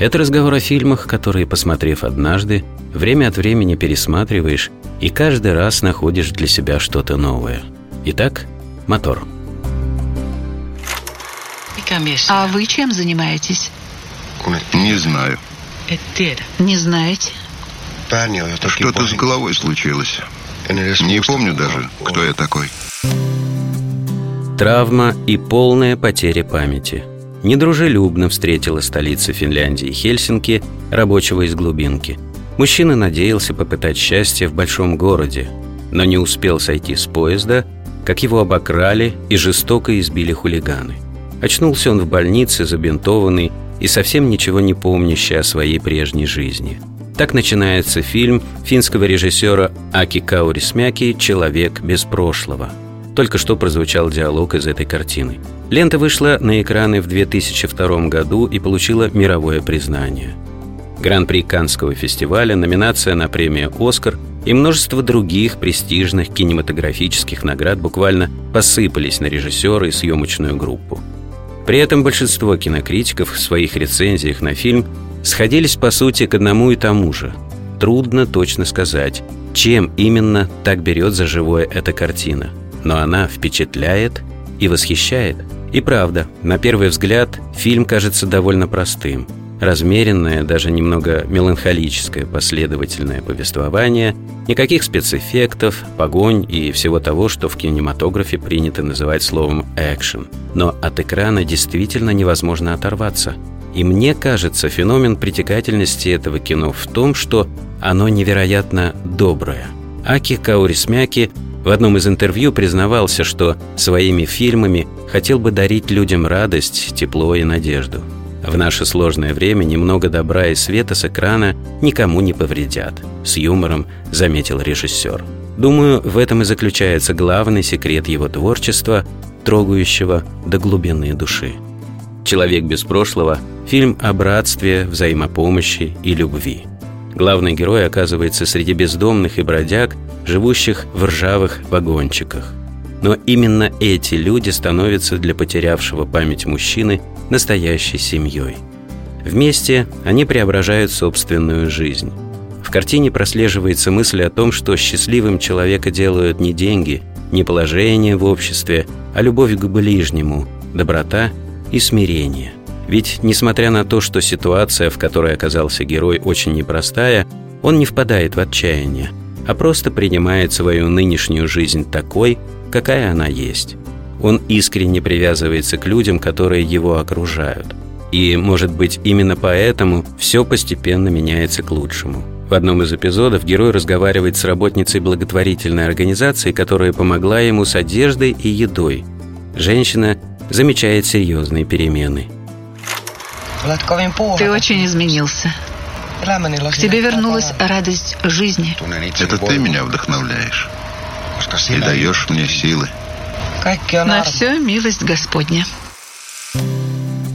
это разговор о фильмах, которые, посмотрев однажды, время от времени пересматриваешь и каждый раз находишь для себя что-то новое. Итак, мотор. А вы чем занимаетесь? Не знаю. Не знаете? Что-то с головой случилось. Не помню даже, кто я такой. Травма и полная потеря памяти – недружелюбно встретила столица Финляндии Хельсинки рабочего из глубинки. Мужчина надеялся попытать счастье в большом городе, но не успел сойти с поезда, как его обокрали и жестоко избили хулиганы. Очнулся он в больнице, забинтованный и совсем ничего не помнящий о своей прежней жизни. Так начинается фильм финского режиссера Аки Каурисмяки «Человек без прошлого». Только что прозвучал диалог из этой картины – Лента вышла на экраны в 2002 году и получила мировое признание. Гран-при Каннского фестиваля, номинация на премию «Оскар» и множество других престижных кинематографических наград буквально посыпались на режиссера и съемочную группу. При этом большинство кинокритиков в своих рецензиях на фильм сходились по сути к одному и тому же. Трудно точно сказать, чем именно так берет за живое эта картина. Но она впечатляет и восхищает – и правда, на первый взгляд, фильм кажется довольно простым. Размеренное, даже немного меланхолическое последовательное повествование, никаких спецэффектов, погонь и всего того, что в кинематографе принято называть словом «экшен». Но от экрана действительно невозможно оторваться. И мне кажется, феномен притекательности этого кино в том, что оно невероятно доброе. Аки Каурисмяки в одном из интервью признавался, что своими фильмами хотел бы дарить людям радость, тепло и надежду. В наше сложное время немного добра и света с экрана никому не повредят, с юмором заметил режиссер. Думаю, в этом и заключается главный секрет его творчества, трогающего до глубины души. «Человек без прошлого» – фильм о братстве, взаимопомощи и любви. Главный герой оказывается среди бездомных и бродяг, живущих в ржавых вагончиках. Но именно эти люди становятся для потерявшего память мужчины настоящей семьей. Вместе они преображают собственную жизнь. В картине прослеживается мысль о том, что счастливым человека делают не деньги, не положение в обществе, а любовь к ближнему, доброта и смирение. Ведь, несмотря на то, что ситуация, в которой оказался герой, очень непростая, он не впадает в отчаяние, а просто принимает свою нынешнюю жизнь такой, какая она есть. Он искренне привязывается к людям, которые его окружают. И, может быть, именно поэтому все постепенно меняется к лучшему. В одном из эпизодов герой разговаривает с работницей благотворительной организации, которая помогла ему с одеждой и едой. Женщина замечает серьезные перемены – ты очень изменился. К тебе вернулась радость жизни. Это ты меня вдохновляешь и даешь мне силы. На все милость Господня.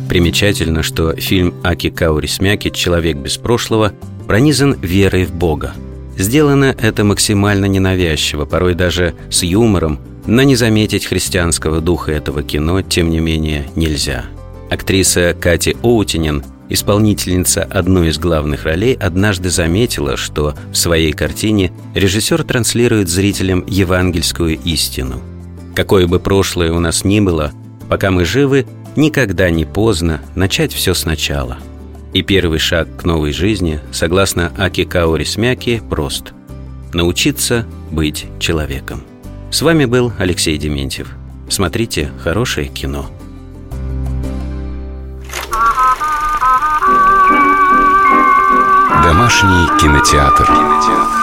Примечательно, что фильм Аки Каурисмяки «Человек без прошлого» пронизан верой в Бога. Сделано это максимально ненавязчиво, порой даже с юмором, но не заметить христианского духа этого кино, тем не менее, нельзя – Актриса Кати Оутинен, исполнительница одной из главных ролей, однажды заметила, что в своей картине режиссер транслирует зрителям евангельскую истину. Какое бы прошлое у нас ни было, пока мы живы, никогда не поздно начать все сначала. И первый шаг к новой жизни, согласно Аки Каори Смяки, прост – научиться быть человеком. С вами был Алексей Дементьев. Смотрите хорошее кино. Домашний кинотеатр.